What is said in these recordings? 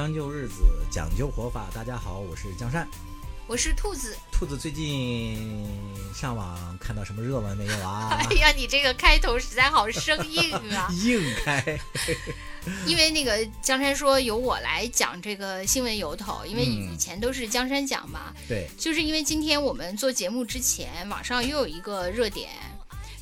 将就日子，讲究活法。大家好，我是江山，我是兔子。兔子最近上网看到什么热文没有啊？哎呀，你这个开头实在好生硬啊！硬开。因为那个江山说由我来讲这个新闻由头，因为以前都是江山讲嘛。对。就是因为今天我们做节目之前，网上又有一个热点，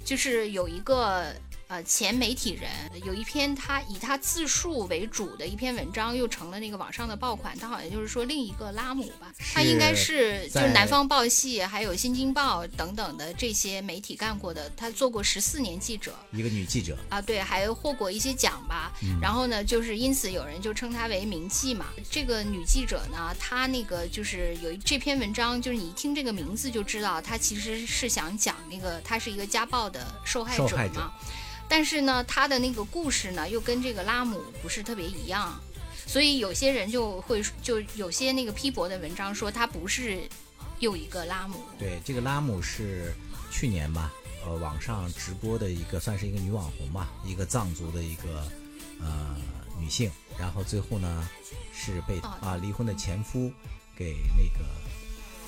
就是有一个。呃，前媒体人有一篇他以他自述为主的一篇文章，又成了那个网上的爆款。他好像就是说另一个拉姆吧，他应该是就是南方报系还有新京报等等的这些媒体干过的。他做过十四年记者，一个女记者啊，对，还获过一些奖吧。然后呢，就是因此有人就称她为名记嘛。这个女记者呢，她那个就是有这篇文章，就是你一听这个名字就知道，她其实是想讲那个她是一个家暴的受害者嘛。但是呢，他的那个故事呢，又跟这个拉姆不是特别一样，所以有些人就会就有些那个批驳的文章说他不是又一个拉姆。对，这个拉姆是去年吧，呃，网上直播的一个算是一个女网红吧，一个藏族的一个呃女性，然后最后呢是被啊离婚的前夫给那个。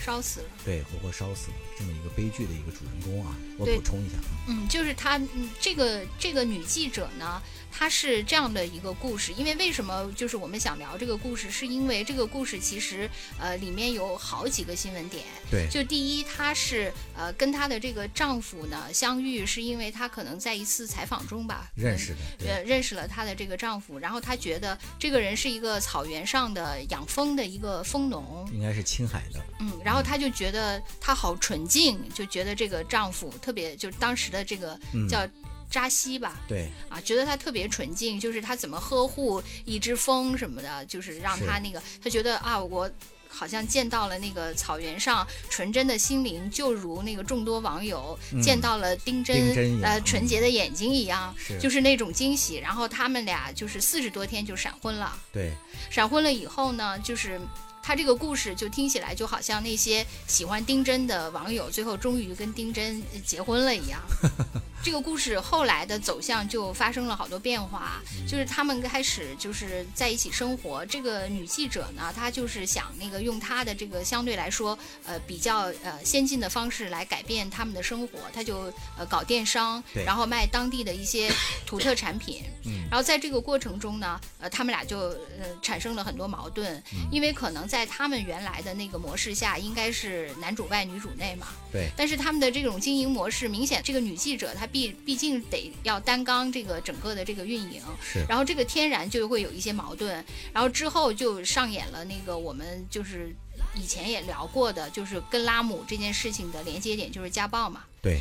烧死了，对，活活烧死了，这么一个悲剧的一个主人公啊，我补充一下嗯，就是她，嗯，这个这个女记者呢。她是这样的一个故事，因为为什么就是我们想聊这个故事，是因为这个故事其实呃里面有好几个新闻点。对，就第一，她是呃跟她的这个丈夫呢相遇，是因为她可能在一次采访中吧认识的，呃认识了她的这个丈夫，然后她觉得这个人是一个草原上的养蜂的一个蜂农，应该是青海的，嗯，然后她就觉得她好纯净，就觉得这个丈夫特别，就当时的这个叫。扎西吧，对啊，觉得他特别纯净，就是他怎么呵护一只蜂什么的，就是让他那个，他觉得啊，我好像见到了那个草原上纯真的心灵，就如那个众多网友见到了丁真呃纯洁的眼睛一样，就是那种惊喜。然后他们俩就是四十多天就闪婚了，对，闪婚了以后呢，就是他这个故事就听起来就好像那些喜欢丁真的网友最后终于跟丁真结婚了一样。这个故事后来的走向就发生了好多变化，就是他们开始就是在一起生活。这个女记者呢，她就是想那个用她的这个相对来说呃比较呃先进的方式来改变他们的生活，她就呃搞电商，然后卖当地的一些土特产品。然后在这个过程中呢，呃他们俩就呃产生了很多矛盾，因为可能在他们原来的那个模式下，应该是男主外女主内嘛。对。但是他们的这种经营模式，明显这个女记者她。毕毕竟得要担纲这个整个的这个运营，是，然后这个天然就会有一些矛盾，然后之后就上演了那个我们就是以前也聊过的，就是跟拉姆这件事情的连接点就是家暴嘛，对，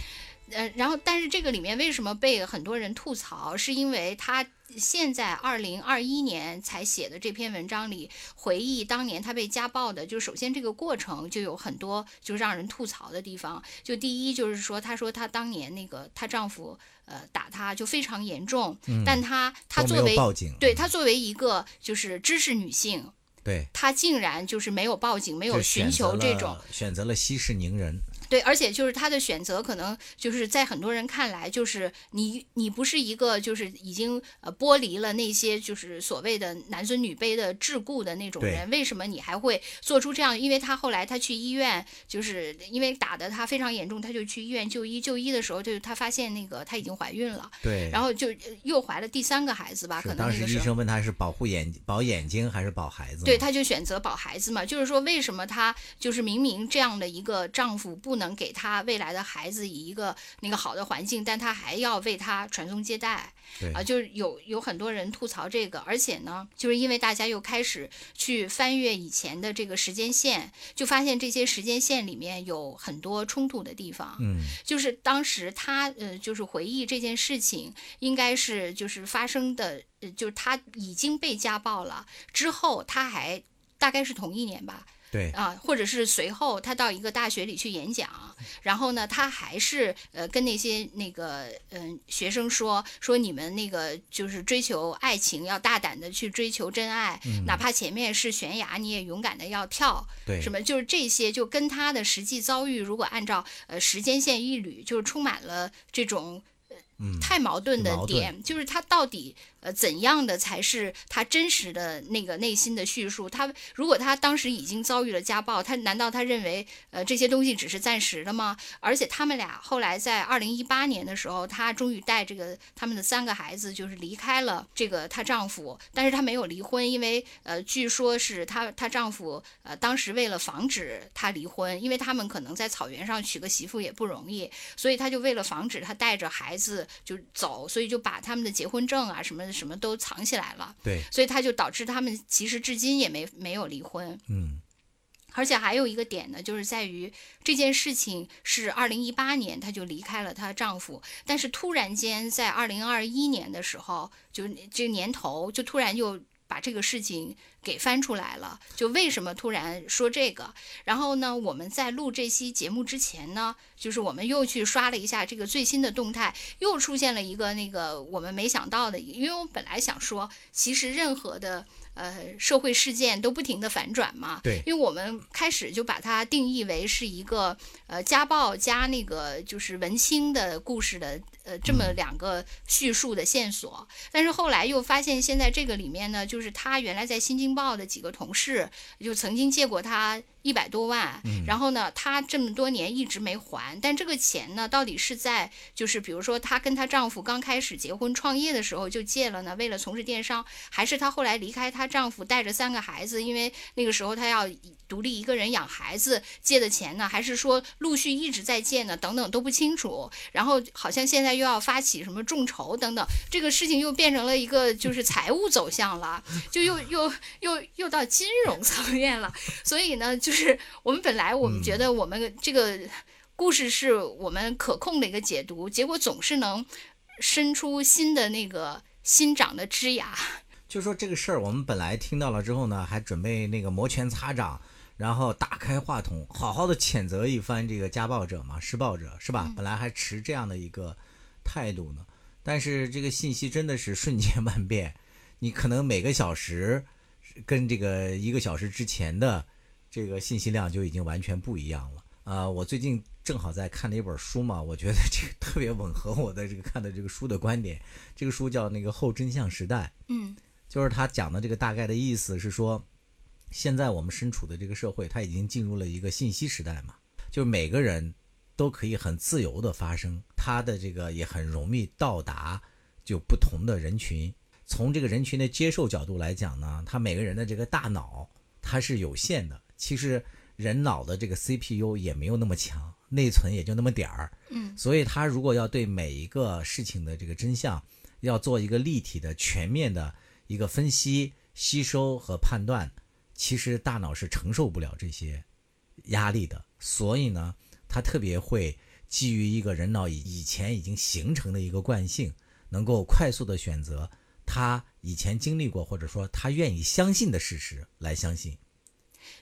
呃，然后但是这个里面为什么被很多人吐槽，是因为他。现在二零二一年才写的这篇文章里，回忆当年她被家暴的，就首先这个过程就有很多就让人吐槽的地方。就第一就是说，她说她当年那个她丈夫呃打她就非常严重，但她她作为报警对她作为一个就是知识女性，对她竟然就是没有报警，没有寻求这种选择了息事宁人。对，而且就是他的选择，可能就是在很多人看来，就是你你不是一个就是已经呃剥离了那些就是所谓的男尊女卑的桎梏的那种人，为什么你还会做出这样？因为他后来他去医院，就是因为打的他非常严重，他就去医院就医。就医的时候，就他发现那个他已经怀孕了，对，然后就又怀了第三个孩子吧，可能当时医生问他是保护眼保眼睛还是保孩子，对，他就选择保孩子嘛。就是说，为什么他就是明明这样的一个丈夫不能给他未来的孩子以一个那个好的环境，但他还要为他传宗接代，啊，就是有有很多人吐槽这个，而且呢，就是因为大家又开始去翻阅以前的这个时间线，就发现这些时间线里面有很多冲突的地方，嗯，就是当时他呃，就是回忆这件事情，应该是就是发生的，呃，就是他已经被家暴了之后，他还大概是同一年吧。对。啊，或者是随后他到一个大学里去演讲，然后呢，他还是呃跟那些那个嗯学生说说你们那个就是追求爱情要大胆的去追求真爱，哪怕前面是悬崖你也勇敢的要跳，对，什么就是这些就跟他的实际遭遇如果按照呃时间线一捋，就是充满了这种。太矛盾的点。就是他到底呃，怎样的才是他真实的那个内心的叙述？他如果他当时已经遭遇了家暴，他难道他认为呃这些东西只是暂时的吗？而且他们俩后来在二零一八年的时候，她终于带这个他们的三个孩子就是离开了这个她丈夫，但是她没有离婚，因为呃据说是她她丈夫呃当时为了防止她离婚，因为他们可能在草原上娶个媳妇也不容易，所以他就为了防止她带着孩子就走，所以就把他们的结婚证啊什么。什么都藏起来了，对，所以他就导致他们其实至今也没没有离婚，嗯，而且还有一个点呢，就是在于这件事情是二零一八年她就离开了她丈夫，但是突然间在二零二一年的时候，就这个年头就突然又把这个事情。给翻出来了，就为什么突然说这个？然后呢，我们在录这期节目之前呢，就是我们又去刷了一下这个最新的动态，又出现了一个那个我们没想到的，因为我本来想说，其实任何的呃社会事件都不停的反转嘛，对，因为我们开始就把它定义为是一个呃家暴加那个就是文青的故事的呃这么两个叙述的线索，但是后来又发现现在这个里面呢，就是他原来在新京。报的几个同事就曾经借过他。一百多万，然后呢，她这么多年一直没还，但这个钱呢，到底是在就是比如说她跟她丈夫刚开始结婚创业的时候就借了呢，为了从事电商，还是她后来离开她丈夫带着三个孩子，因为那个时候她要独立一个人养孩子借的钱呢，还是说陆续一直在借呢？等等都不清楚。然后好像现在又要发起什么众筹等等，这个事情又变成了一个就是财务走向了，就又又又又到金融层面了。所以呢，就。就是我们本来我们觉得我们这个故事是我们可控的一个解读，结果总是能生出新的那个新长的枝芽。就说这个事儿，我们本来听到了之后呢，还准备那个摩拳擦掌，然后打开话筒，好好的谴责一番这个家暴者嘛、施暴者，是吧？本来还持这样的一个态度呢，但是这个信息真的是瞬间 万变，你可能每个小时跟这个一个小时之前的。这个信息量就已经完全不一样了。呃，我最近正好在看了一本书嘛，我觉得这个特别吻合我的这个看的这个书的观点。这个书叫那个后真相时代，嗯，就是他讲的这个大概的意思是说，现在我们身处的这个社会，它已经进入了一个信息时代嘛，就是每个人都可以很自由的发声，他的这个也很容易到达就不同的人群。从这个人群的接受角度来讲呢，他每个人的这个大脑它是有限的。其实人脑的这个 CPU 也没有那么强，内存也就那么点儿，嗯，所以他如果要对每一个事情的这个真相，要做一个立体的、全面的一个分析、吸收和判断，其实大脑是承受不了这些压力的。所以呢，他特别会基于一个人脑以以前已经形成的一个惯性，能够快速的选择他以前经历过或者说他愿意相信的事实来相信。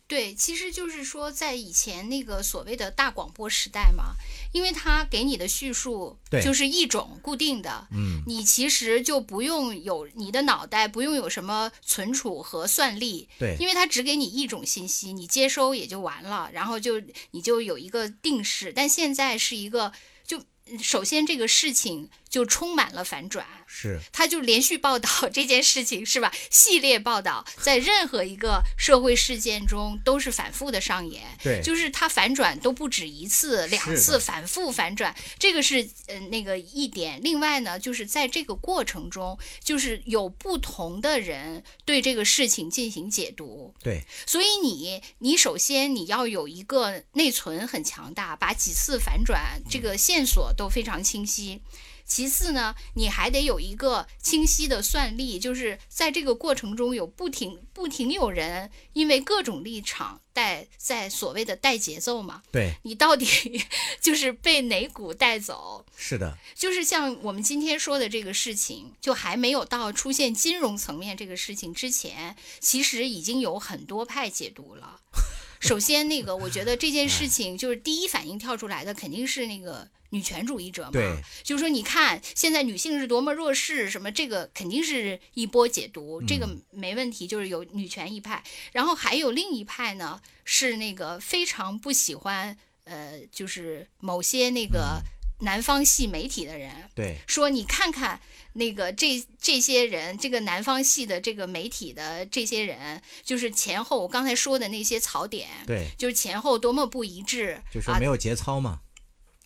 对，其实就是说，在以前那个所谓的大广播时代嘛，因为它给你的叙述就是一种固定的，嗯，你其实就不用有你的脑袋不用有什么存储和算力，对，因为它只给你一种信息，你接收也就完了，然后就你就有一个定式。但现在是一个，就首先这个事情。就充满了反转，是，他就连续报道这件事情，是吧？系列报道在任何一个社会事件中都是反复的上演，对，就是它反转都不止一次、两次，反复反转，这个是呃那个一点。另外呢，就是在这个过程中，就是有不同的人对这个事情进行解读，对，所以你你首先你要有一个内存很强大，把几次反转这个线索都非常清晰。其次呢，你还得有一个清晰的算力，就是在这个过程中有不停不停有人因为各种立场带在所谓的带节奏嘛。对，你到底就是被哪股带走？是的，就是像我们今天说的这个事情，就还没有到出现金融层面这个事情之前，其实已经有很多派解读了。首先，那个我觉得这件事 情就是第一反应跳出来的肯定是那个。女权主义者嘛，就是说，你看现在女性是多么弱势，什么这个肯定是一波解读，这个没问题，就是有女权一派，然后还有另一派呢，是那个非常不喜欢，呃，就是某些那个南方系媒体的人，对，说你看看那个这这些人，这个南方系的这个媒体的这些人，就是前后我刚才说的那些槽点，对，就是前后多么不一致，就说没有节操嘛，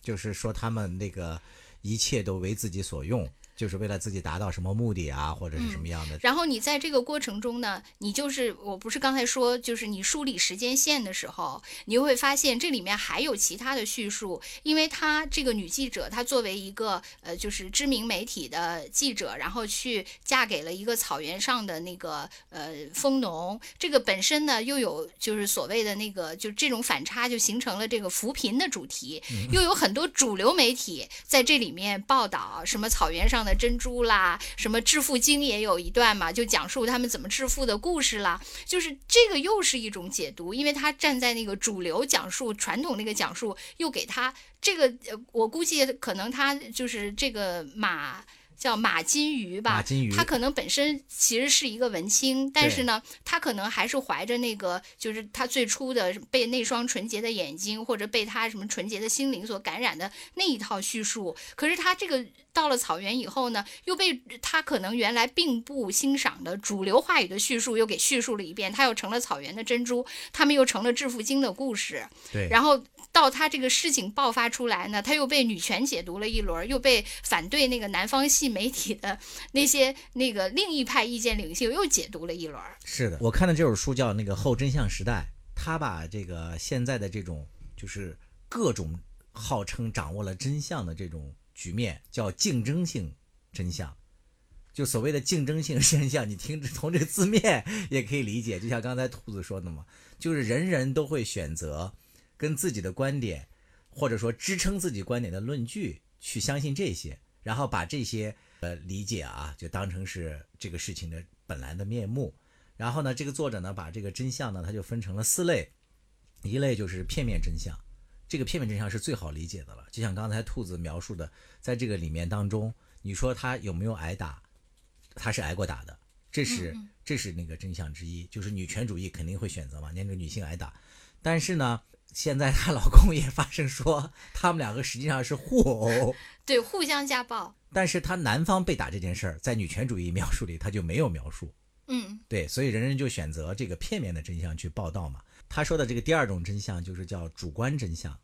就是说他们那个一切都为自己所用。就是为了自己达到什么目的啊，或者是什么样的。然后你在这个过程中呢，你就是我不是刚才说，就是你梳理时间线的时候，你又会发现这里面还有其他的叙述。因为她这个女记者，她作为一个呃，就是知名媒体的记者，然后去嫁给了一个草原上的那个呃蜂农，这个本身呢又有就是所谓的那个就这种反差，就形成了这个扶贫的主题。又有很多主流媒体在这里面报道什么草原上珍珠啦，什么致富经也有一段嘛，就讲述他们怎么致富的故事啦。就是这个又是一种解读，因为他站在那个主流讲述传统那个讲述，又给他这个，我估计可能他就是这个马。叫马金鱼吧，马金鱼，他可能本身其实是一个文青，但是呢，他可能还是怀着那个，就是他最初的被那双纯洁的眼睛，或者被他什么纯洁的心灵所感染的那一套叙述。可是他这个到了草原以后呢，又被他可能原来并不欣赏的主流话语的叙述又给叙述了一遍，他又成了草原的珍珠，他们又成了致富经的故事。对，然后。到他这个事情爆发出来呢，他又被女权解读了一轮，又被反对那个南方系媒体的那些那个另一派意见领袖又解读了一轮。是的，我看的这本书叫《那个后真相时代》，他把这个现在的这种就是各种号称掌握了真相的这种局面叫竞争性真相，就所谓的竞争性现象，你听从这个字面也可以理解，就像刚才兔子说的嘛，就是人人都会选择。跟自己的观点，或者说支撑自己观点的论据去相信这些，然后把这些呃理解啊，就当成是这个事情的本来的面目。然后呢，这个作者呢，把这个真相呢，他就分成了四类，一类就是片面真相，这个片面真相是最好理解的了。就像刚才兔子描述的，在这个里面当中，你说他有没有挨打？他是挨过打的，这是这是那个真相之一，就是女权主义肯定会选择嘛，那个女性挨打，但是呢。现在她老公也发声说，他们两个实际上是互殴，对，互相家暴。但是她男方被打这件事儿，在女权主义描述里，他就没有描述。嗯，对，所以人人就选择这个片面的真相去报道嘛。他说的这个第二种真相就是叫主观真相。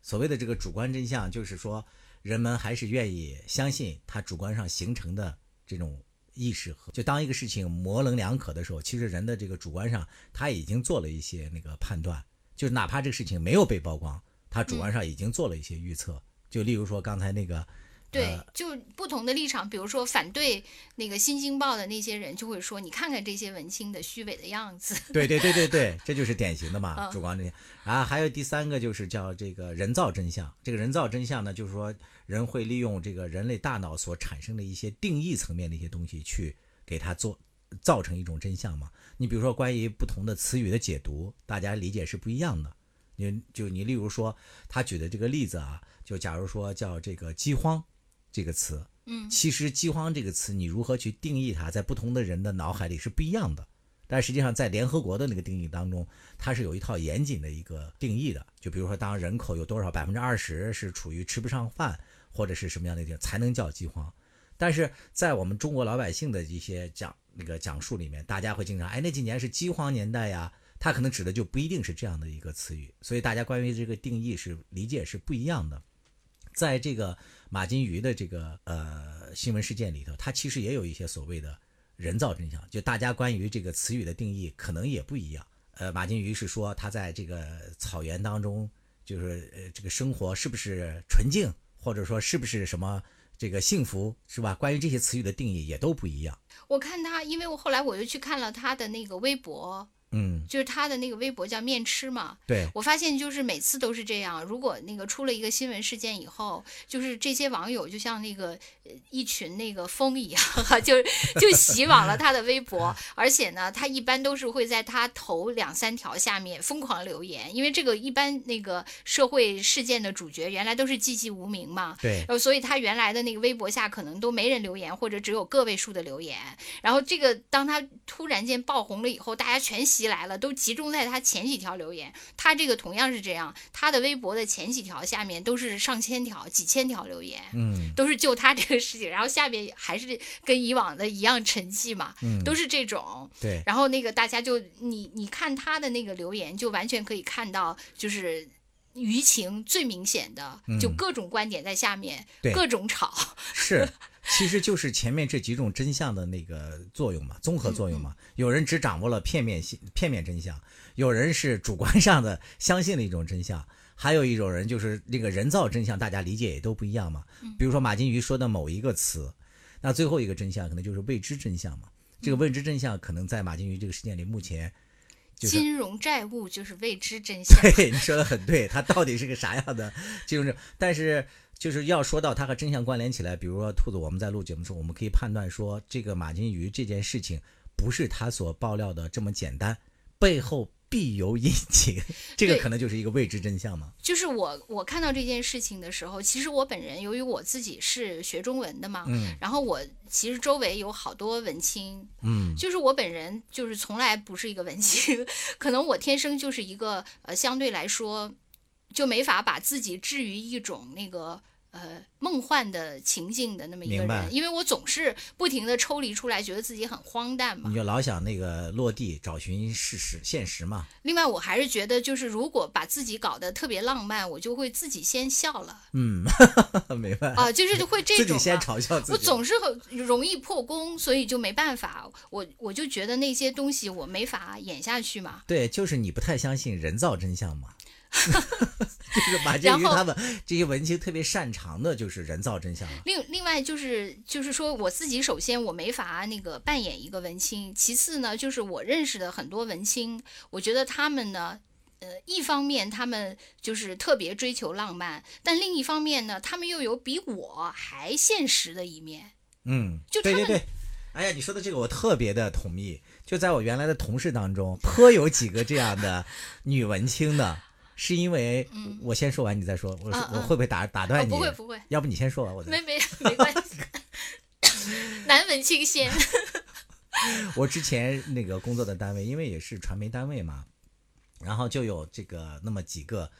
所谓的这个主观真相，就是说人们还是愿意相信他主观上形成的这种意识和，就当一个事情模棱两可的时候，其实人的这个主观上他已经做了一些那个判断。就哪怕这个事情没有被曝光，他主观上已经做了一些预测。就例如说刚才那个，对，就不同的立场，比如说反对那个《新京报》的那些人，就会说：“你看看这些文青的虚伪的样子。”对对对对对，这就是典型的嘛，主观这些。啊，还有第三个就是叫这个人造真相。这个人造真相呢，就是说人会利用这个人类大脑所产生的一些定义层面的一些东西，去给他做造成一种真相嘛。你比如说，关于不同的词语的解读，大家理解是不一样的。你就你例如说，他举的这个例子啊，就假如说叫这个饥荒这个词，嗯，其实饥荒这个词你如何去定义它，在不同的人的脑海里是不一样的。但实际上，在联合国的那个定义当中，它是有一套严谨的一个定义的。就比如说，当人口有多少百分之二十是处于吃不上饭，或者是什么样的地方才能叫饥荒。但是在我们中国老百姓的一些讲。那个讲述里面，大家会经常哎，那几年是饥荒年代呀，他可能指的就不一定是这样的一个词语，所以大家关于这个定义是理解是不一样的。在这个马金鱼的这个呃新闻事件里头，它其实也有一些所谓的人造真相，就大家关于这个词语的定义可能也不一样。呃，马金鱼是说他在这个草原当中，就是呃这个生活是不是纯净，或者说是不是什么？这个幸福是吧？关于这些词语的定义也都不一样。我看他，因为我后来我又去看了他的那个微博。嗯，就是他的那个微博叫面吃嘛。对，我发现就是每次都是这样。如果那个出了一个新闻事件以后，就是这些网友就像那个一群那个风一样，就就洗往了他的微博。而且呢，他一般都是会在他头两三条下面疯狂留言，因为这个一般那个社会事件的主角原来都是寂寂无名嘛。对。所以他原来的那个微博下可能都没人留言，或者只有个位数的留言。然后这个当他突然间爆红了以后，大家全袭。来了，都集中在他前几条留言。他这个同样是这样，他的微博的前几条下面都是上千条、几千条留言，嗯，都是就他这个事情，然后下边还是跟以往的一样沉寂嘛，嗯都是这种。对，然后那个大家就你你看他的那个留言，就完全可以看到，就是舆情最明显的，就嗯各种观点在下面，对各种吵。是，其实就是前面这几种真相的那个作用嘛，综合作用嘛。有人只掌握了片面性片面真相，有人是主观上的相信了一种真相，还有一种人就是那个人造真相，大家理解也都不一样嘛。比如说马金鱼说的某一个词，那最后一个真相可能就是未知真相嘛。这个未知真相可能在马金鱼这个事件里，目前就是金融债务就是未知真相。对，你说的很对，它到底是个啥样的金融债？但是就是要说到它和真相关联起来，比如说兔子，我们在录节目的时候，我们可以判断说，这个马金鱼这件事情不是他所爆料的这么简单，背后必有隐情，这个可能就是一个未知真相嘛。就是我我看到这件事情的时候，其实我本人由于我自己是学中文的嘛，嗯然后我其实周围有好多文青，嗯就是我本人就是从来不是一个文青，可能我天生就是一个呃相对来说就没法把自己置于一种那个。呃，梦幻的情境的那么一个人，因为我总是不停的抽离出来，觉得自己很荒诞嘛你。就老想那个落地找寻事实现实嘛。另外，我还是觉得，就是如果把自己搞得特别浪漫，我就会自己先笑了嗯，明白。啊，就是会这种、啊。自己先嘲笑自己。我总是很容易破功，所以就没办法。我我就觉得那些东西我没法演下去嘛。对，就是你不太相信人造真相嘛。就是马金然后鱼他们这些文青特别擅长的就是人造真相了。另另外就是就是说我自己首先我没法那个扮演一个文青，其次呢就是我认识的很多文青，我觉得他们呢。呃，一方面他们就是特别追求浪漫，但另一方面呢，他们又有比我还现实的一面。嗯，就他们对对对。哎呀，你说的这个我特别的同意。就在我原来的同事当中，颇有几个这样的女文青的，是因为我先说完你再说，我我会不会打打断哦，你？不会不会，要不你先说完，我再没没没关系。难闻清鲜，我之前那个工作的单位，因为也是传媒单位嘛，然后就有这个那么几个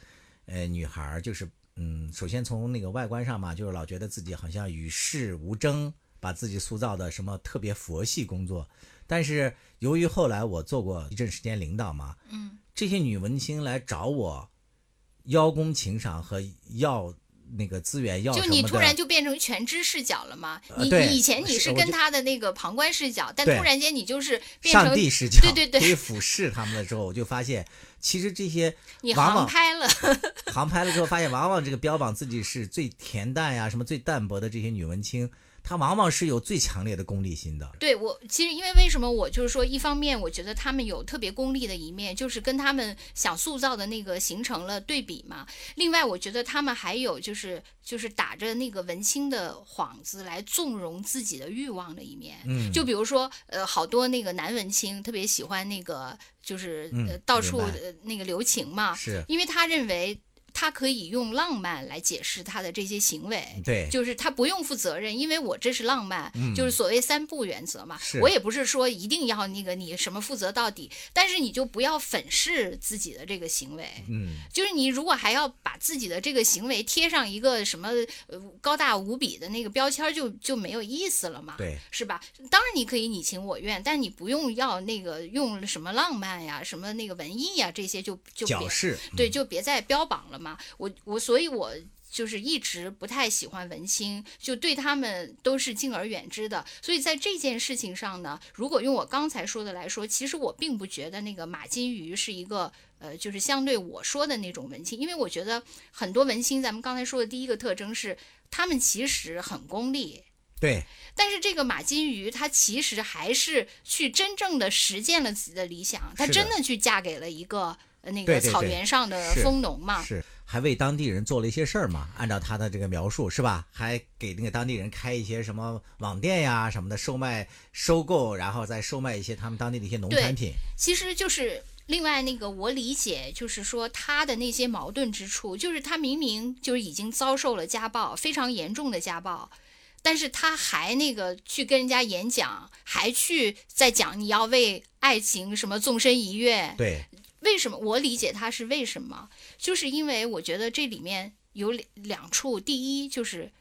呃女孩，就是嗯，首先从那个外观上嘛，就是老觉得自己好像与世无争，把自己塑造的什么特别佛系工作。但是由于后来我做过一阵时间领导嘛，嗯，这些女文青来找我邀功请赏和要那个资源，要就你突然就变成全知视角了吗？你呃你以前你是跟他的那个旁观视角，但突然间你就是变上成帝视角，对对对可以俯视他们的时候，我就发现，其实这些 你航拍了。航拍了之后，发现往往这个标榜自己是最恬淡呀、什么最淡泊的这些女文青，她往往是有最强烈的功利心的。对我，其实因为为什么我就是说，一方面我觉得他们有特别功利的一面，就是跟他们想塑造的那个形成了对比嘛。另外，我觉得他们还有就是就是打着那个文青的幌子来纵容自己的欲望的一面。嗯，就比如说，呃，好多那个男文青特别喜欢那个，就是呃嗯到处呃那个留情嘛，是因为他认为他可以用浪漫来解释他的这些行为。对，就是他不用负责任，因为我这是浪漫，嗯就是所谓三不原则嘛。是我也不是说一定要那个你什么负责到底，但是你就不要粉饰自己的这个行为。嗯，就是你如果还要把自己的这个行为贴上一个什么呃高大无比的那个标签儿，就就没有意思了嘛。对，是吧？当然你可以你情我愿，但你不用要那个用什么浪漫呀、什么那个文艺呀这些就就别矫饰，对，嗯就别再标榜了嘛。我我所以，我就是一直不太喜欢文青，就对他们都是敬而远之的。所以在这件事情上呢，如果用我刚才说的来说，其实我并不觉得那个马金鱼是一个。呃，就是相对我说的那种文青，因为我觉得很多文青，咱们刚才说的第一个特征是，他们其实很功利，对，但是这个马金鱼，她其实还是去真正的实践了自己的理想，她真的去嫁给了一个呃那个草原上的是蜂农嘛。是还为当地人做了一些事儿嘛，按照他的这个描述是吧？还给那个当地人开一些什么网店呀什么的，售卖、收购，然后再售卖一些他们当地的一些农产品。其实就是另外那个，我理解就是说他的那些矛盾之处，就是他明明就是已经遭受了家暴，非常严重的家暴，但是他还那个去跟人家演讲，还去在讲你要为爱情什么纵身一跃。对，为什么我理解他是为什么？就是因为我觉得这里面有两两处，第一就是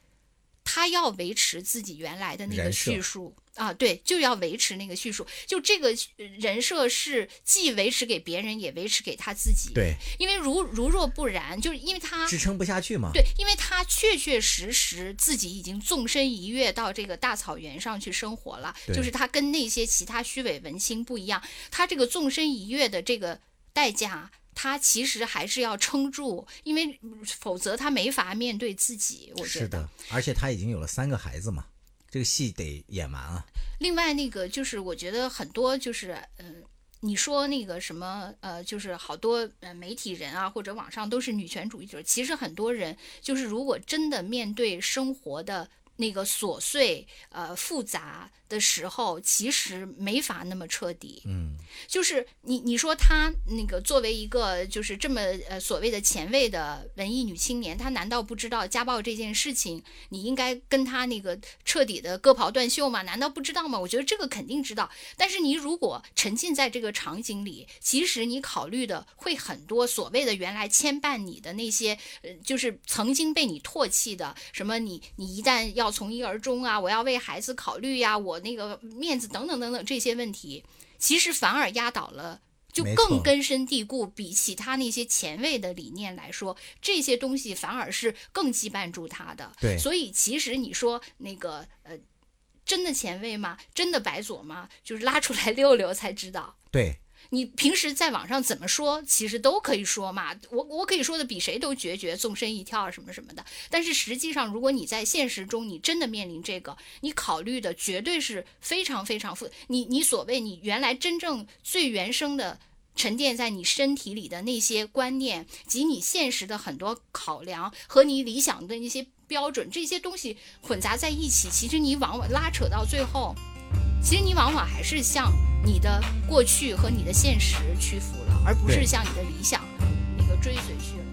他要维持自己原来的那个叙述啊，对，就要维持那个叙述，就这个呃人设是既维持给别人，也维持给他自己。，对，因为如如若不然，就是因为他支撑不下去嘛。对，因为他确确实实自己已经纵身一跃到这个大草原上去生活了，就是他跟那些其他虚伪文青不一样，他这个纵身一跃的这个代价。他其实还是要撑住，因为否则他没法面对自己。我觉得是的，而且他已经有了三个孩子嘛，这个戏得演完啊。另外那个就是，我觉得很多就是，嗯、你说那个什么，呃，就是好多呃媒体人啊，或者网上都是女权主义者。其实很多人就是，如果真的面对生活的那个琐碎、呃复杂的时候，其实没法那么彻底。嗯，就是你你说她那个作为一个就是这么呃所谓的前卫的文艺女青年，她难道不知道家暴这件事情，你应该跟她那个彻底的割袍断袖吗？难道不知道吗？我觉得这个肯定知道。但是你如果沉浸在这个场景里，其实你考虑的会很多所谓的原来牵绊你的那些，呃，就是曾经被你唾弃的什么你你一旦要从一而终啊，我要为孩子考虑呀、我那个面子等等等等这些问题。其实反而压倒了，就更根深蒂固。比起他那些前卫的理念来说，这些东西反而是更羁绊住他的。对所以其实你说那个呃，真的前卫吗？真的白左吗？就是拉出来 溜溜才知道。对，你平时在网上怎么说，其实都可以说嘛。我我可以说的比谁都决绝，纵身一跳什么什么的。但是实际上，如果你在现实中，你真的面临这个，你考虑的绝对是非常非常复。你你所谓你原来真正最原生的。沉淀在你身体里的那些观念及你现实的很多考量和你理想的那些标准，这些东西混杂在一起，其实你往往拉扯到最后，其实你往往还是向你的过去和你的现实屈服了，而不是向你的理想那个追随去了。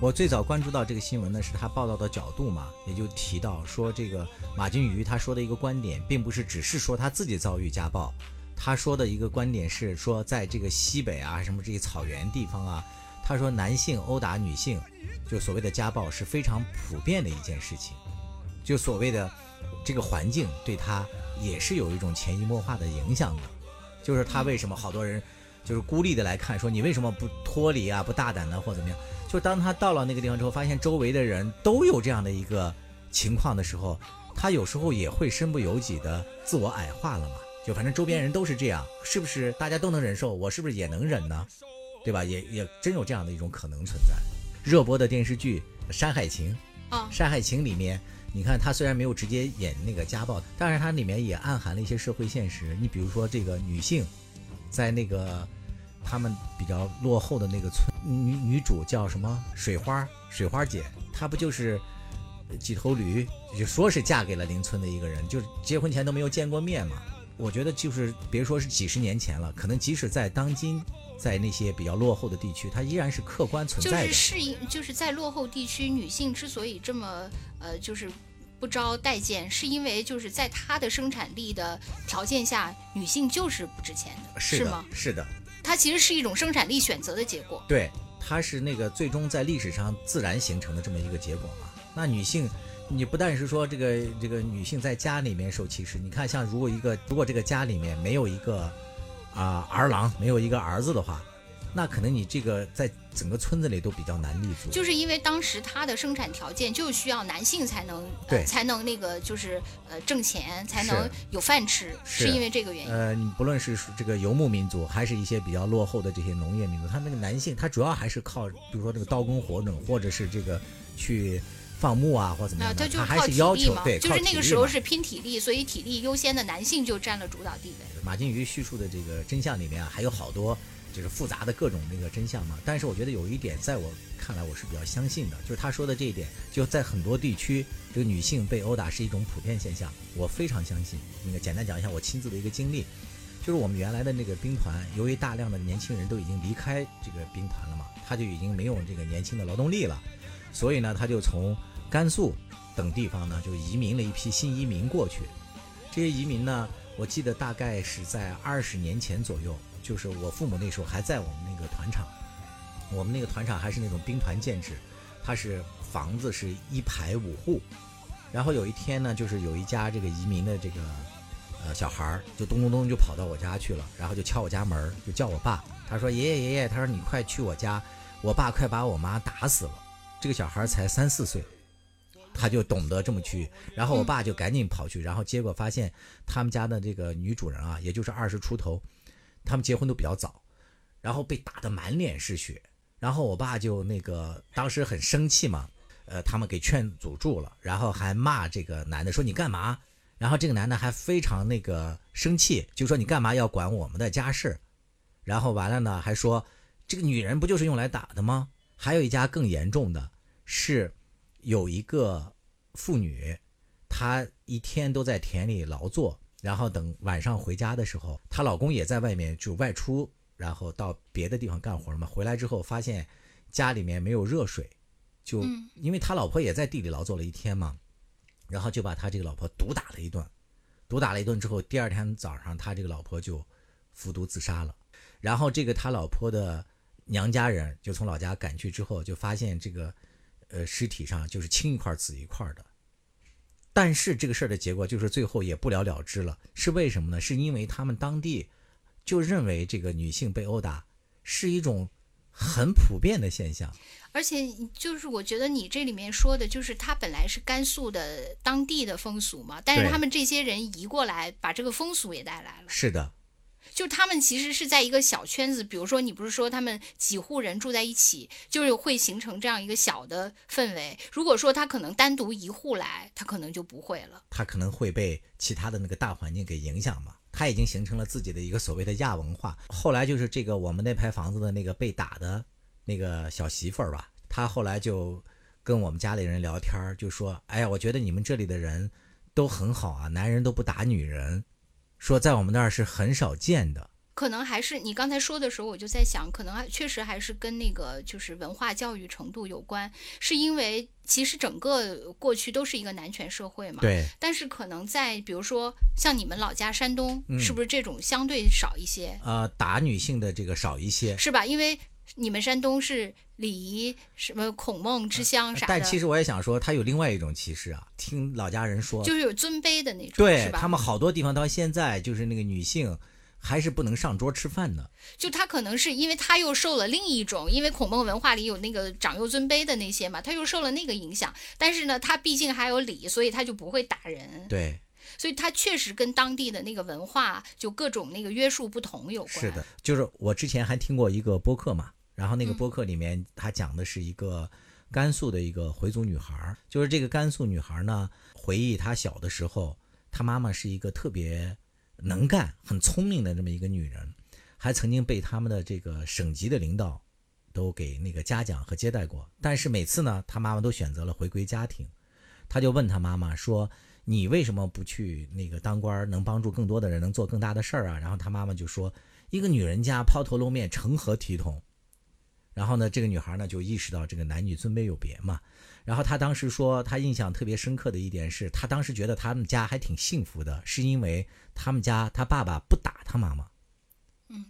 我最早关注到这个新闻呢，是他报道的角度嘛，也就提到说这个马金鱼他说的一个观点，并不是只是说他自己遭遇家暴，他说的一个观点是说，在这个西北啊什么这些草原地方啊，他说男性殴打女性，就所谓的家暴是非常普遍的一件事情，就所谓的这个环境对他也是有一种潜移默化的影响的，就是他为什么好多人就是孤立的来看，说你为什么不脱离啊，不大胆呢或怎么样？就当他到了那个地方之后，发现周围的人都有这样的一个情况的时候，他有时候也会身不由己的自我矮化了嘛。就反正周边人都是这样，是不是大家都能忍受？我是不是也能忍呢？对吧？也也真有这样的一种可能存在。热播的电视剧《山海情》，啊《山海情》里面，你看他虽然没有直接演那个家暴，但是它里面也暗含了一些社会现实。你比如说这个女性，在那个他们比较落后的那个村，女女主叫什么水花水花姐，她不就是几头驴，就说是嫁给了邻村的一个人，就是结婚前都没有见过面嘛。我觉得就是别说是几十年前了，可能即使在当今，在那些比较落后的地区，它依然是客观存在就是。适应，就是在落后地区，女性之所以这么呃，就是不招待见，是因为就是在她的生产力的条件下，女性就是不值钱的，是的吗？，是的。它其实是一种生产力选择的结果。对，它是那个最终在历史上自然形成的这么一个结果嘛。那女性，你不但是说这个这个女性在家里面受歧视，你看像如果一个如果这个家里面没有一个啊、儿郎，没有一个儿子的话，那可能你这个在整个村子里都比较难立足。就是因为当时它的生产条件就需要男性才能，对呃、才能那个就是呃挣钱，才能有饭吃，是因为这个原因。呃，你不论是这个游牧民族，还是一些比较落后的这些农业民族，他那个男性，他主要还是靠，比如说这个刀工活种，或者是这个去放牧啊，或怎么啊，样的，它就还是体力嘛，要求对，就是那个时候是拼体力，所以体力优先的男性就占了主导地位。马金鱼叙述的这个真相里面啊，还有好多就是复杂的各种那个真相嘛。但是我觉得有一点，在我看来我是比较相信的，就是他说的这一点，就在很多地区，这个女性被殴打是一种普遍现象，我非常相信。那个简单讲一下我亲自的一个经历，就是我们原来的那个兵团，由于大量的年轻人都已经离开这个兵团了嘛，他就已经没有这个年轻的劳动力了，所以呢，他就从甘肃等地方呢就移民了一批新移民过去。这些移民呢，我记得大概是在二十年前左右，就是我父母那时候还在我们那个团场，我们那个团场还是那种兵团建制，它是房子是一排五户，然后有一天呢，就是有一家这个移民的这个呃小孩儿，就咚咚咚就跑到我家去了，然后就敲我家门，就叫我爸，他说爷爷爷爷，他说你快去我家，我爸快把我妈打死了，这个小孩才三四岁。他就懂得这么去，然后我爸就赶紧跑去，然后结果发现他们家的这个女主人啊，也就是二十出头，他们结婚都比较早，然后被打得满脸是血，然后我爸就那个当时很生气嘛，呃，他们给劝阻住了，然后还骂这个男的说你干嘛？然后这个男的还非常那个生气，就说你干嘛要管我们的家事？然后完了呢，还说这个女人不就是用来打的吗？还有一家更严重的是。有一个妇女，她一天都在田里劳作，然后等晚上回家的时候，她老公也在外面就外出，然后到别的地方干活嘛。回来之后发现家里面没有热水，就因为他老婆也在地里劳作了一天嘛，然后就把他这个老婆毒打了一顿，毒打了一顿之后，第二天早上他这个老婆就服毒自杀了。然后这个他老婆的娘家人就从老家赶去之后，就发现这个。呃，尸体上就是青一块紫一块的，但是这个事儿的结果就是最后也不了了之了，是为什么呢？是因为他们当地就认为这个女性被殴打是一种很普遍的现象，而且就是我觉得你这里面说的就是他本来是甘肃的当地的风俗嘛，但是他们这些人移过来，把这个风俗也带来了。是的。就他们其实是在一个小圈子，比如说你不是说他们几户人住在一起，就是会形成这样一个小的氛围。如果说他可能单独一户来，他可能就不会了。他可能会被其他的那个大环境给影响嘛？他已经形成了自己的一个所谓的亚文化。后来就是这个我们那排房子的那个被打的那个小媳妇儿吧，她后来就跟我们家里人聊天，就说：“哎呀，我觉得你们这里的人都很好啊，男人都不打女人。”说在我们那儿是很少见的，可能还是你刚才说的时候，我就在想，可能还确实还是跟那个就是文化教育程度有关，是因为其实整个过去都是一个男权社会嘛。对。但是可能在比如说像你们老家山东，是不是这种相对少一些？呃，打女性的这个少一些，是吧？因为。你们山东是礼仪什么孔孟之乡啥的，但其实我也想说，他有另外一种歧视啊。听老家人说，就是有尊卑的那种，对他们好多地方到现在就是那个女性还是不能上桌吃饭的。就他可能是因为他又受了另一种，因为孔孟文化里有那个长幼尊卑的那些嘛，他又受了那个影响。但是呢，他毕竟还有礼，所以他就不会打人。对，所以他确实跟当地的那个文化就各种那个约束不同有关。是的，就是我之前还听过一个播客嘛。然后那个播客里面，他讲的是一个甘肃的一个回族女孩，就是这个甘肃女孩呢，回忆她小的时候，她妈妈是一个特别能干、很聪明的这么一个女人，还曾经被他们的这个省级的领导都给那个嘉奖和接待过。但是每次呢，她妈妈都选择了回归家庭。她就问她妈妈说：“你为什么不去那个当官，能帮助更多的人，能做更大的事儿啊？”然后她妈妈就说：“一个女人家抛头露面，成何体统？”然后呢，这个女孩呢就意识到这个男女尊卑有别嘛。然后她当时说，她印象特别深刻的一点是，她当时觉得他们家还挺幸福的，是因为他们家他爸爸不打他妈妈。嗯，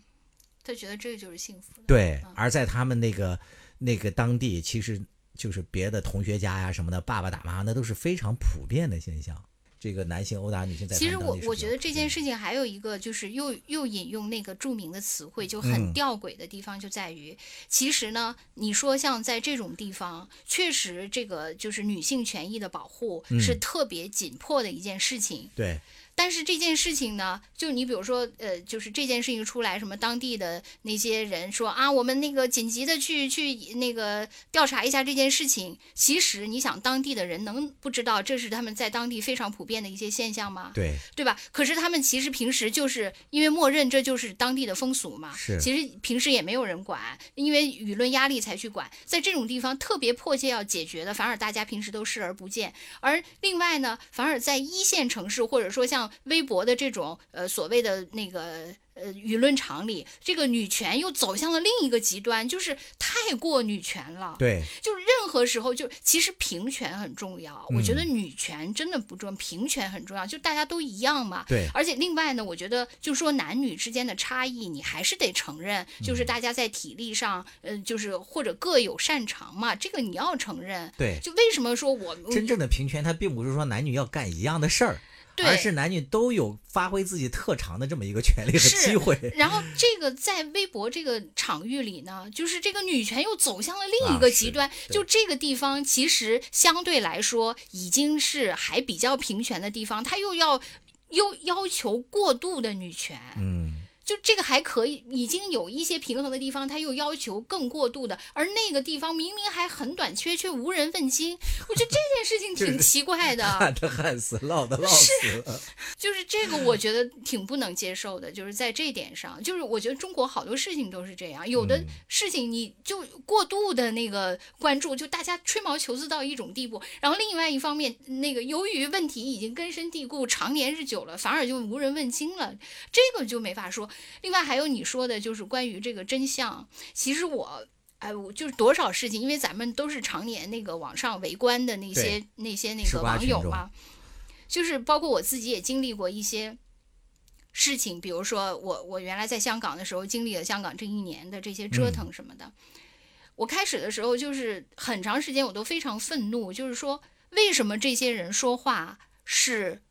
她觉得这个就是幸福。对，而在他们那个那个当地，其实就是别的同学家呀什么的，爸爸打妈妈那都是非常普遍的现象。这个男性殴打女性，在其实我我觉得这件事情还有一个就是又又引用那个著名的词汇，就很吊诡的地方就在于，其实呢，你说像在这种地方，确实这个就是女性权益的保护是特别紧迫的一件事情。对。但是这件事情呢，就你比如说，呃，就是这件事情出来，什么当地的那些人说啊，我们那个紧急的去去那个调查一下这件事情。其实你想，当地的人能不知道这是他们在当地非常普遍的一些现象吗？对，对吧？可是他们其实平时就是因为默认这就是当地的风俗嘛，是其实平时也没有人管，因为舆论压力才去管。在这种地方特别迫切要解决的，反而大家平时都视而不见。而另外呢，反而在一线城市或者说像微博的这种呃所谓的那个呃舆论场里，这个女权又走向了另一个极端，就是太过女权了。对，就是任何时候就其实平权很重要，我觉得嗯女权真的不重要，平权很重要，就大家都一样嘛。对而且另外呢，我觉得就说男女之间的差异，你还是得承认，嗯就是大家在体力上，呃，就是或者各有擅长嘛，这个你要承认。对就为什么说我真正的平权，它并不是说男女要干一样的事儿，对而是男女都有发挥自己特长的这么一个权利和机会。然后这个在微博这个场域里呢，就是这个女权又走向了另一个极端。对就这个地方其实相对来说已经是还比较平权的地方，它又要又要求过度的女权。嗯，就这个还可以，已经有一些平衡的地方，他又要求更过度的，而那个地方明明还很短缺，却无人问津。我觉得这件事情挺奇怪的。旱的旱死，涝的 涝死。就是这个，我觉得挺不能接受的，就是在这点上，就是我觉得中国好多事情都是这样，有的嗯事情你就过度的那个关注，就大家吹毛求疵到一种地步，然后另外一方面，那个由于问题已经根深蒂固、常年日久了，反而就无人问津了，这个就没法说。另外还有你说的，就是关于这个真相，其实我。哎，我就是多少事情，因为咱们都是常年那个网上围观的那些那些那个网友嘛，就是包括我自己也经历过一些事情，比如说我我原来在香港的时候经历了香港这一年的这些折腾什么的。我开始的时候就是很长时间我都非常愤怒，就是说为什么这些人说话是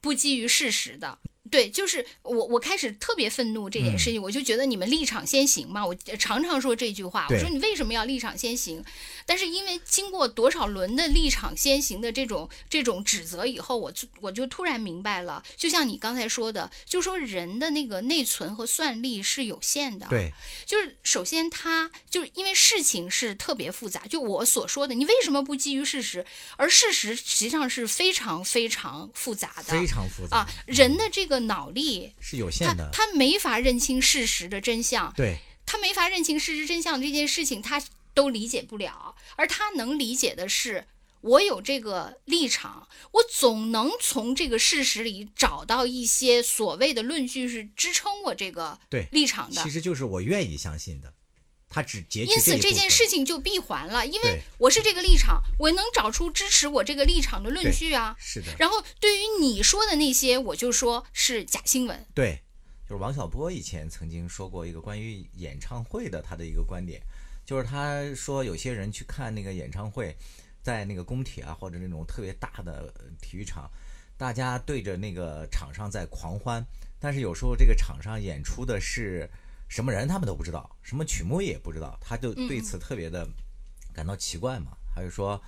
不基于事实的？对，就是我我开始特别愤怒这件事情，我就觉得你们立场先行嘛，我常常说这句话，我说你为什么要立场先行？但是因为经过多少轮的立场先行的这种这种指责以后，我就我就突然明白了，就像你刚才说的，就说人的那个内存和算力是有限的。，对，就是首先他就是因为事情是特别复杂，就我所说的，你为什么不基于事实？而事实实际上是非常非常复杂的非常复杂啊，人的这个脑力。是有限的。他没法认清事实的真相，对，他没法认清事实真相这件事情，他都理解不了，而他能理解的是。我有这个立场，我总能从这个事实里找到一些所谓的论据是支撑我这个对立场的其。实就是我愿意相信的，他只截取因此这件事情就闭环了，因为我是这个立场，我能找出支持我这个立场的论据啊。是的，然后对于你说的那些，我就说是假新闻。对，就是王小波以前曾经说过一个关于演唱会的他的一个观点，就是他说有些人去看那个演唱会，在那个工体啊或者那种特别大的呃体育场，大家对着那个场上在狂欢，但是有时候这个场上演出的是什么人他们都不知道，什么曲目也不知道，他就对此特别的感到奇怪嘛，他就说。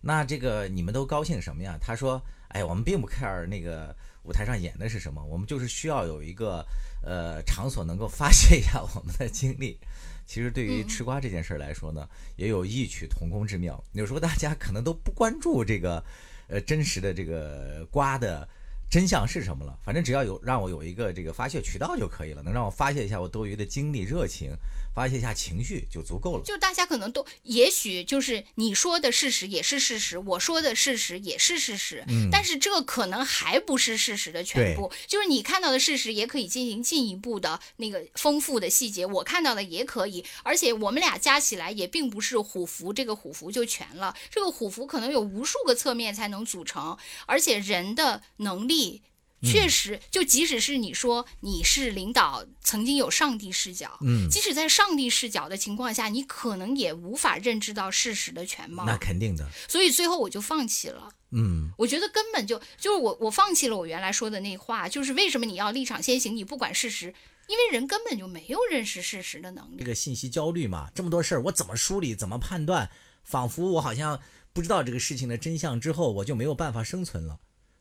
那这个你们都高兴什么呀？他说：“哎，我们并不 care 那个舞台上演的是什么，我们就是需要有一个呃场所能够发泄一下我们的精力。”其实对于吃瓜这件事儿来说呢，也有异曲同工之妙。有时候大家可能都不关注这个呃真实的这个瓜的真相是什么了，反正只要有让我有一个这个发泄渠道就可以了，能让我发泄一下我多余的精力、热情，发泄一下情绪就足够了。就大家可能都，也许就是你说的事实也是事实，我说的事实也是事实，嗯但是这可能还不是事实的全部。就是你看到的事实也可以进行进一步的那个丰富的细节，我看到的也可以，而且我们俩加起来也并不是虎符，这个虎符就全了。这个虎符可能有无数个侧面才能组成，而且人的能力。确实，就即使是你说你是领导，曾经有上帝视角，嗯即使在上帝视角的情况下，你可能也无法认知到事实的全貌。那肯定的，所以最后我就放弃了。嗯，我觉得根本就就是我我放弃了我原来说的那话，就是为什么你要立场先行，你不管事实，因为人根本就没有认识事实的能力。这个信息焦虑嘛，这么多事儿，我怎么梳理，怎么判断？仿佛我好像不知道这个事情的真相之后，我就没有办法生存了。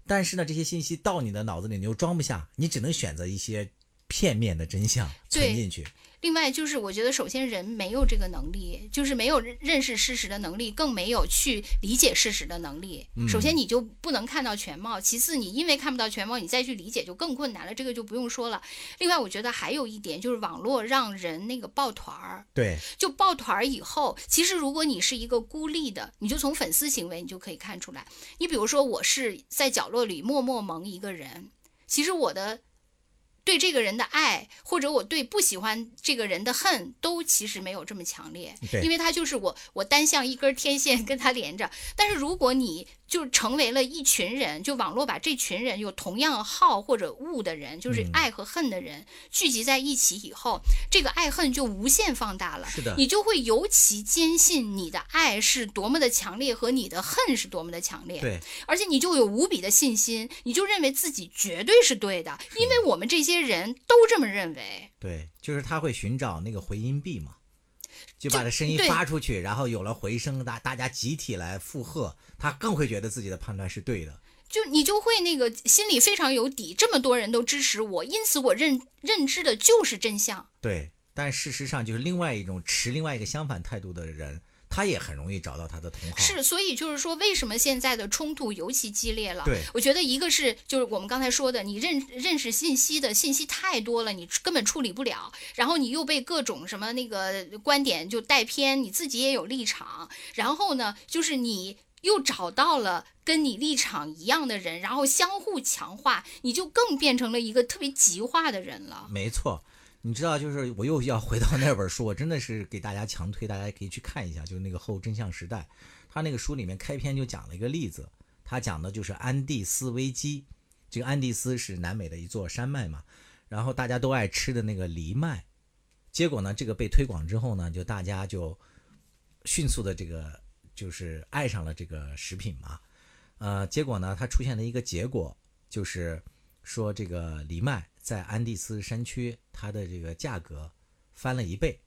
但是呢，这些信息到你的脑子里你又装不下，你只能选择一些片面的真相存进去。另外就是，我觉得首先人没有这个能力，就是没有认认识事实的能力，更没有去理解事实的能力。首先你就不能看到全貌，其次你因为看不到全貌，你再去理解就更困难了，这个就不用说了。另外，我觉得还有一点就是网络让人那个抱团儿，对，就抱团儿以后，其实如果你是一个孤立的，你就从粉丝行为你就可以看出来。你比如说，我是在角落里默默萌一个人，其实我的对这个人的爱，或者我对不喜欢这个人的恨，都其实没有这么强烈，因为他就是我，我单向一根天线跟他连着。但是如果你就成为了一群人，就网络把这群人有同样好或者恶的人，就是嗯爱和恨的人、聚集在一起以后，这个爱恨就无限放大了。是的你就会尤其坚信你的爱是多么的强烈，和你的恨是多么的强烈。对，而且你就有无比的信心，你就认为自己绝对是对的，因为我们这些人都这么认为。对，就是他会寻找那个回音壁嘛，就把这声音发出去，然后有了回声，大大家集体来附和，他更会觉得自己的判断是对的。就你就会那个心里非常有底，这么多人都支持我，因此我认认知的就是真相。对，但事实上就是另外一种持另外一个相反态度的人，他也很容易找到他的同好。是，所以就是说，为什么现在的冲突尤其激烈了？对我觉得一个是就是我们刚才说的，你认认识信息的信息太多了，你根本处理不了，然后你又被各种什么那个观点就带偏，你自己也有立场，然后呢，就是你又找到了。跟你立场一样的人，然后相互强化，你就更变成了一个特别极化的人了。没错，你知道，就是我又要回到那本书，我真的是给大家强推，大家可以去看一下，就是那个《后真相时代》，他那个书里面开篇就讲了一个例子，他讲的就是安第斯危机。这个安第斯是南美的一座山脉嘛，然后大家都爱吃的那个藜麦，结果呢，这个被推广之后呢，就大家就迅速的这个就是爱上了这个食品嘛，呃，结果呢，它出现了一个结果，就是说这个藜麦在安第斯山区，它的这个价格翻了一倍，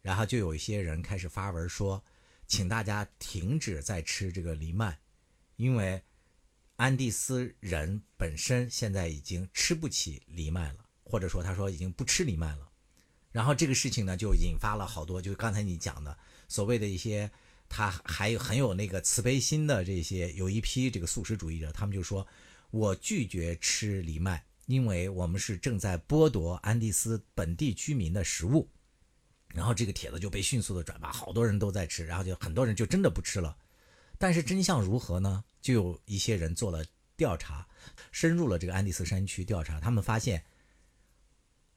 然后就有一些人开始发文说，请大家停止再吃这个藜麦，因为安第斯人本身现在已经吃不起藜麦了，或者说他说已经不吃藜麦了。然后这个事情呢，就引发了好多，就是刚才你讲的所谓的一些，他还有很有那个慈悲心的这些，有一批这个素食主义者，他们就说，我拒绝吃藜麦，因为我们是正在剥夺安第斯本地居民的食物。然后这个帖子就被迅速的转发，好多人都在吃，然后就很多人就真的不吃了。但是真相如何呢？就有一些人做了调查，深入了这个安第斯山区调查，他们发现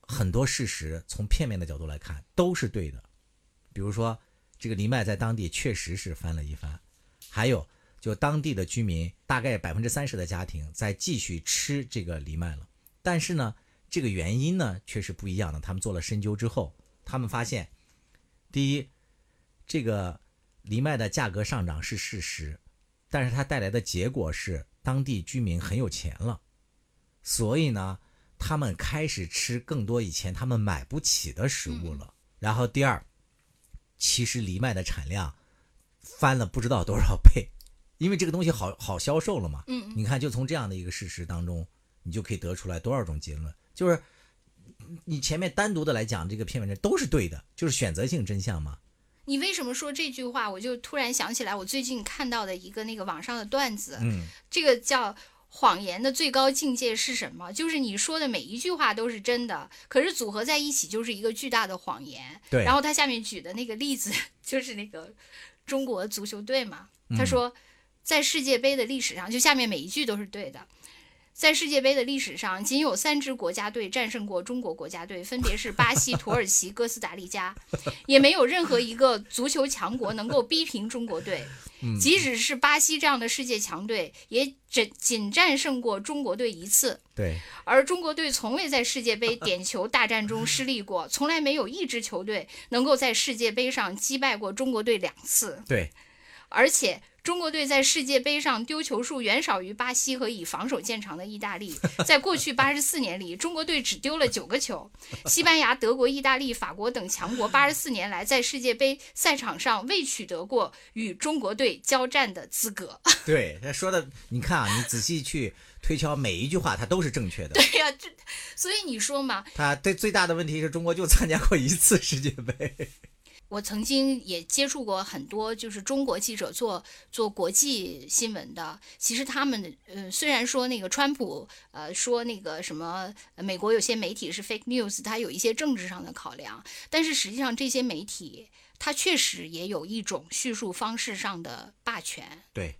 很多事实从片面的角度来看都是对的。比如说，这个藜麦在当地确实是翻了一番，还有就当地的居民大概百分之三十的家庭在继续吃这个藜麦了。但是呢，这个原因呢却是不一样的。他们做了深究之后，他们发现，第一，这个藜麦的价格上涨是事实，但是它带来的结果是当地居民很有钱了，所以呢，他们开始吃更多以前他们买不起的食物了。然后第二，其实藜麦的产量翻了不知道多少倍，因为这个东西好好销售了嘛。嗯，你看，就从这样的一个事实当中，你就可以得出来多少种结论，就是你前面单独的来讲这个片面都是对的，就是选择性真相嘛。你为什么说这句话？我就突然想起来，我最近看到的一个那个网上的段子，嗯，这个叫谎言的最高境界是什么？就是你说的每一句话都是真的，可是组合在一起就是一个巨大的谎言。对然后他下面举的那个例子 就是那个中国足球队嘛，他说在世界杯的历史上，就下面每一句都是对的。在世界杯的历史上，仅有三支国家队战胜过中国国家队，分别是巴西、土耳其、哥斯达黎加，也没有任何一个足球强国能够逼平中国队。即使是巴西这样的世界强队，也只仅战胜过中国队一次。对，而中国队从未在世界杯点球大战中失利过，从来没有一支球队能够在世界杯上击败过中国队两次。对，而且中国队在世界杯上丢球数远少于巴西和以防守见长的意大利。在过去八十四年里，中国队只丢了九个球。西班牙、德国、意大利、法国等强国八十四年来在世界杯赛场上未取得过与中国队交战的资格。对，他说的，你看啊，你仔细去推敲每一句话，它都是正确的。对呀、这所以你说嘛，他对最大的问题是中国就参加过一次世界杯。我曾经也接触过很多，就是中国记者做做国际新闻的。其实他们呃，虽然说那个川普呃说那个什么，呃美国有些媒体是 fake news，它有一些政治上的考量，但是实际上这些媒体它确实也有一种叙述方式上的霸权。对，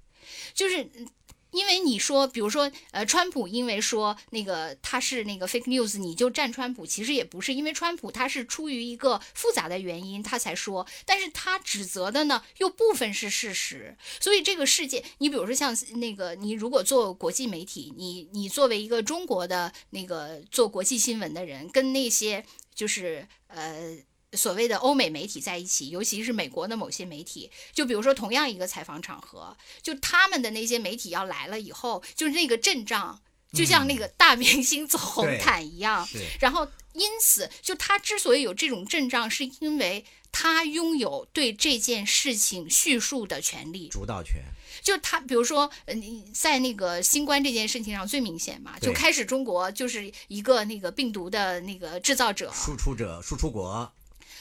就是嗯因为你说，比如说，呃，川普因为说那个他是那个 fake news，你就站川普，其实也不是，因为川普他是出于一个复杂的原因他才说，但是他指责的呢又部分是事实，所以这个世界，你比如说像那个你如果做国际媒体，你你作为一个中国的那个做国际新闻的人，跟那些就是呃。所谓的欧美媒体在一起，尤其是美国的某些媒体，就比如说同样一个采访场合，就他们的那些媒体要来了以后，就是那个阵仗，就像那个大明星走红毯一样。是然后因此，就他之所以有这种阵仗，是因为他拥有对这件事情叙述的权利。主导权。就他，比如说，呃，你在那个新冠这件事情上最明显嘛，就开始中国就是一个那个病毒的那个制造者，输出者、输出国，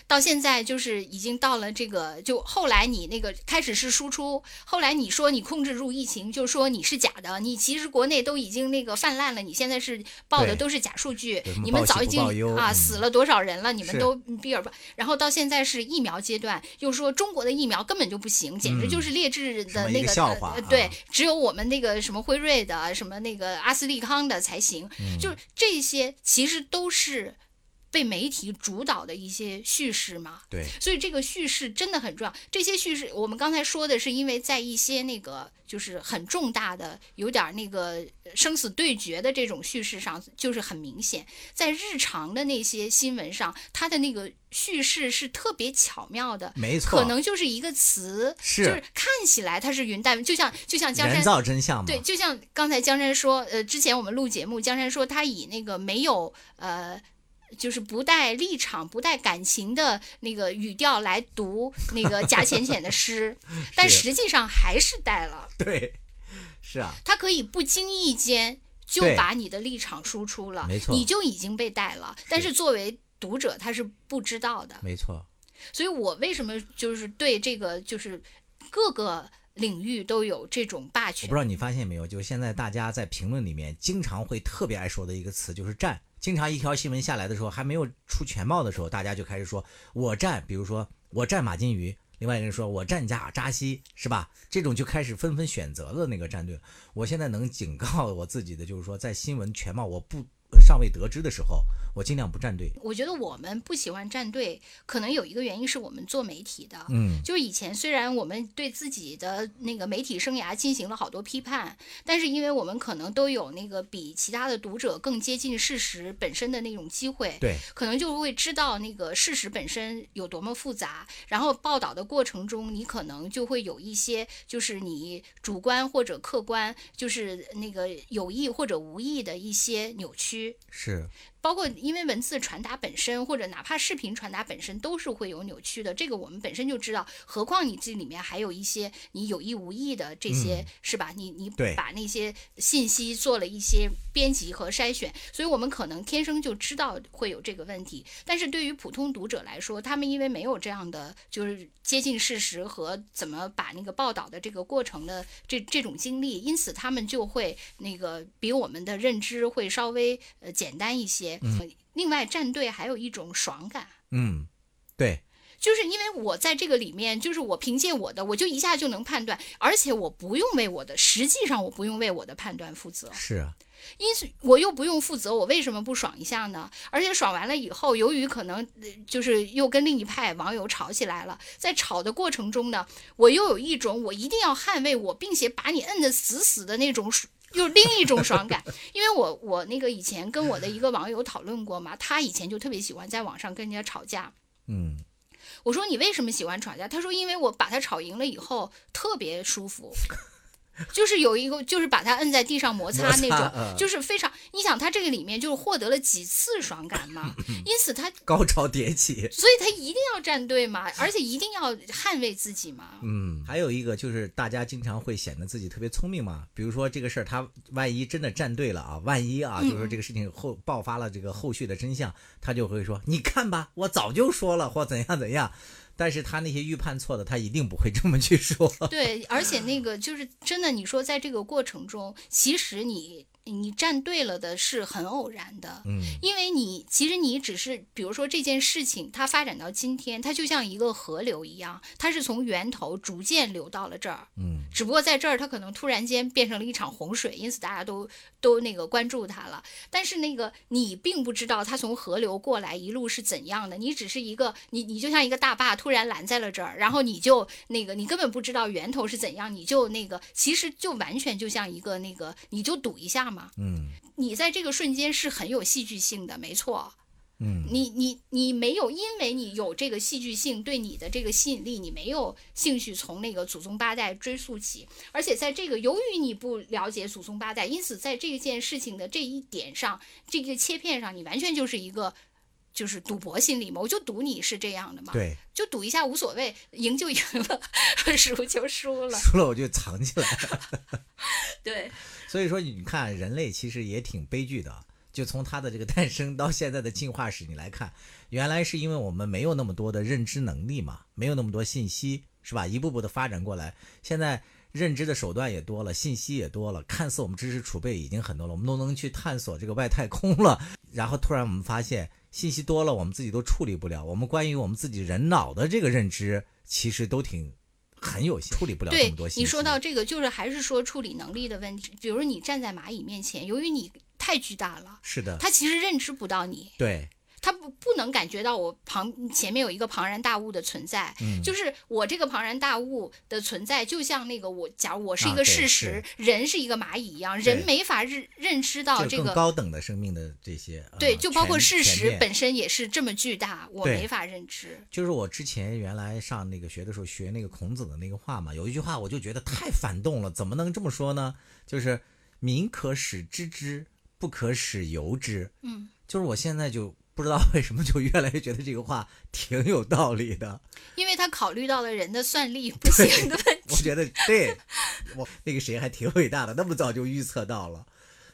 到现在就是已经到了这个，就后来你那个开始是输出，后来你说你控制住疫情，就说你是假的，你其实国内都已经那个泛滥了，你现在是报的都是假数据你们早已经啊嗯死了多少人了，你们都避而不，然后到现在是疫苗阶段，又说中国的疫苗根本就不行，简直就是劣质的那个对，只有我们那个什么辉瑞的，什么那个阿斯利康的才行，嗯。就是这些其实都是被媒体主导的一些叙事嘛。对，所以这个叙事真的很重要。这些叙事，我们刚才说的是因为在一些那个就是很重大的、有点那个生死对决的这种叙事上，就是很明显。在日常的那些新闻上，它的那个叙事是特别巧妙的。没错，可能就是一个词，是就是看起来它是云淡，就像就像江人山造真相嘛。对，就像刚才江山说，呃，之前我们录节目，江山说他以那个没有呃。就是不带立场、不带感情的那个语调来读那个 贾浅浅的诗，但实际上还是带了。对，是啊，他可以不经意间就把你的立场输出了，没错你就已经被带了。但是作为读者，他是不知道的。没错，所以我为什么就是对这个就是各个领域都有这种霸权我不知？道你发现没有，就现在大家在评论里面经常会特别爱说的一个词就是站。经常一条新闻下来的时候，还没有出全貌的时候，大家就开始说我站，比如说我站马金鱼，另外一个人说我站加扎西，是吧？这种就开始纷纷选择了那个战队。我现在能警告我自己的就是说，在新闻全貌我不尚未得知的时候，我尽量不站队。我觉得我们不喜欢站队，可能有一个原因是我们做媒体的，嗯，就是以前虽然我们对自己的那个媒体生涯进行了好多批判，但是因为我们可能都有那个比其他的读者更接近事实本身的那种机会，对，可能就会知道那个事实本身有多么复杂，然后报道的过程中，你可能就会有一些就是你主观或者客观，就是那个有意或者无意的一些扭曲。是，包括因为文字传达本身，或者哪怕视频传达本身，都是会有扭曲的。这个我们本身就知道，何况你这里面还有一些你有意无意的这些，是吧？你你把那些信息做了一些编辑和筛选，所以我们可能天生就知道会有这个问题。但是对于普通读者来说，他们因为没有这样的就是接近事实和怎么把那个报道的这个过程的这这种经历，因此他们就会那个比我们的认知会稍微呃简单一些。呃另外，站队还有一种爽感。嗯，对，就是因为我在这个里面，就是我凭借我的，我就一下就能判断，而且我不用为我的，实际上我不用为我的判断负责。是啊，因此我又不用负责，我为什么不爽一下呢？而且爽完了以后，由于可能呃就是又跟另一派网友吵起来了，在吵的过程中呢，我又有一种我一定要捍卫我，并且把你摁得死死的那种爽。又另一种爽感，因为我我那个以前跟我的一个网友讨论过嘛，他以前就特别喜欢在网上跟人家吵架，嗯，我说你为什么喜欢吵架？他说因为我把他吵赢了以后特别舒服。就是有一个，就是把他摁在地上摩擦那种，嗯 就是非常。你想，他这个里面就是获得了几次爽感嘛，因此他，高潮迭起。所以他一定要站队嘛，而且一定要捍卫自己嘛。嗯，还有一个就是大家经常会显得自己特别聪明嘛，比如说这个事儿，他万一真的站队了啊，万一啊，嗯就是说这个事情后爆发了这个后续的真相，他就会说，你看吧，我早就说了，或怎样怎样。但是他那些预判错的，他一定不会这么去说。对，而且那个就是真的，你说在这个过程中，其实你你站对了的是很偶然的，嗯，因为你其实你只是，比如说这件事情它发展到今天，它就像一个河流一样，它是从源头逐渐流到了这儿，嗯，只不过在这儿它可能突然间变成了一场洪水，因此大家都都那个关注它了。但是那个你并不知道它从河流过来一路是怎样的，你只是一个你你就像一个大坝突然拦在了这儿，然后你就那个你根本不知道源头是怎样，你就那个其实就完全就像一个那个你就赌一下嘛，嗯。你在这个瞬间是很有戏剧性的，没错。嗯，你你你没有，因为你有这个戏剧性对你的这个吸引力，你没有兴趣从那个祖宗八代追溯起，而且在这个由于你不了解祖宗八代，因此在这件事情的这一点上，这个切片上，你完全就是一个就是赌博心理嘛，我就赌你是这样的嘛，对，就赌一下无所谓，赢就赢了，输就输了，输了我就藏起来。对，所以说，你看人类其实也挺悲剧的。就从它的这个诞生到现在的进化史，你来看，原来是因为我们没有那么多的认知能力嘛，没有那么多信息，是吧？一步步的发展过来，现在认知的手段也多了，信息也多了，看似我们知识储备已经很多了，我们都能去探索这个外太空了。然后突然我们发现信息多了，我们自己都处理不了，我们关于我们自己人脑的这个认知，其实都挺很有限，处理不了这么多信息。你说到这个，就是还是说处理能力的问题。比如你站在蚂蚁面前，由于你太巨大了，是的，它其实认知不到你，对，它不不能感觉到我旁前面有一个庞然大物的存在。嗯，就是我这个庞然大物的存在，就像那个我，假如我是一个事实，人是一个蚂蚁一样，人没法认认知到这个。高等的生命的这些，呃对，就包括事实本身也是这么巨大，我没法认知。就是我之前原来上那个学的时候学那个孔子的那个话嘛，有一句话我就觉得太反动了，怎么能这么说呢？就是民可使知之，不可使由之。嗯，就是我现在就不知道为什么就越来越觉得这个话挺有道理的。因为他考虑到了人的算力不行的问题。我觉得对，我那个谁还挺伟大的，那么早就预测到了。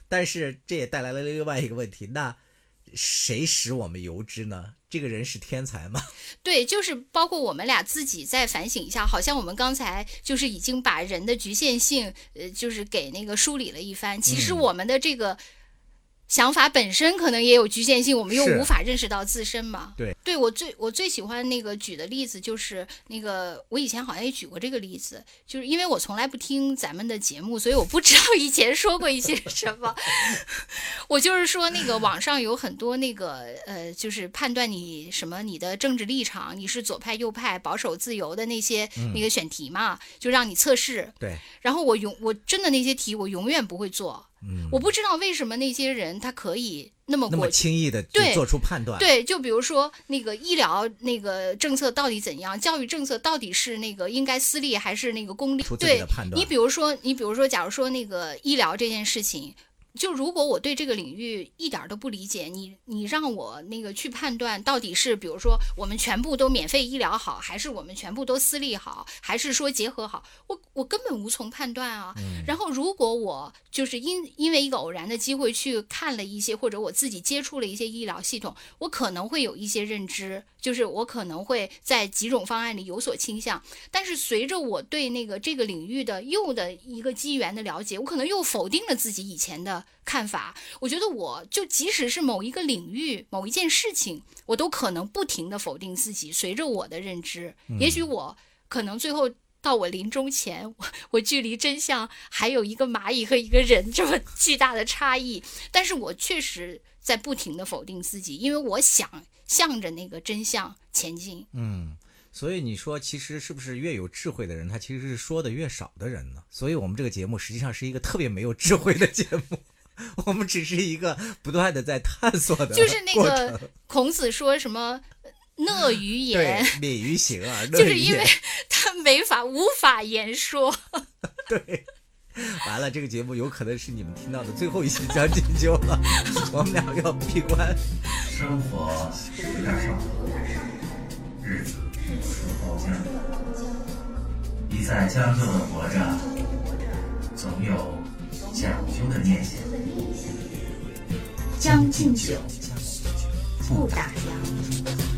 但是这也带来了另外一个问题，那谁使我们由之呢？这个人是天才吗？对，就是包括我们俩自己再反省一下，好像我们刚才就是已经把人的局限性，呃，就是给那个梳理了一番。其实嗯我们的这个想法本身可能也有局限性，我们又无法认识到自身嘛。对，对我最我最喜欢那个举的例子就是那个，我以前好像也举过这个例子，就是因为我从来不听咱们的节目，所以我不知道以前说过一些什么。我就是说，那个网上有很多那个呃，就是判断你什么你的政治立场，你是左派、右派、保守、自由的那些、那个选题嘛，就让你测试。对，然后我永我真的那些题我永远不会做，嗯，我不知道为什么那些人他可以那么那么过。轻易的对做出判断。对，就比如说那个医疗那个政策到底怎样，教育政策到底是那个应该私立还是那个公立？对你比如说，你比如说，假如说那个医疗这件事情。就如果我对这个领域一点儿都不理解，你你让我那个去判断到底是，比如说我们全部都免费医疗好，还是我们全部都私立好，还是说结合好，我我根本无从判断啊。然后如果我就是因因为一个偶然的机会去看了一些，或者我自己接触了一些医疗系统，我可能会有一些认知，就是我可能会在几种方案里有所倾向。但是随着我对那个这个领域的又的一个机缘的了解，我可能又否定了自己以前的看法。我觉得我就即使是某一个领域、某一件事情，我都可能不停的否定自己。随着我的认知，也许我可能最后。到我临终前，我 我距离真相还有一个蚂蚁和一个人这么巨大的差异，但是我确实在不停的否定自己，因为我想向着那个真相前进。嗯，所以你说，其实是不是越有智慧的人，他其实是说的越少的人呢？所以我们这个节目实际上是一个特别没有智慧的节目，我们只是一个不断的在探索的就是那个孔子说什么，讷于 言，，敏于行啊，就是因为他没法无法言说。对。完了，这个节目有可能是你们听到的最后一期将进酒了，我们俩要闭关。生活有点少，日子有点将。一再将就的活着，总有讲究的念想。将进酒，不打烊。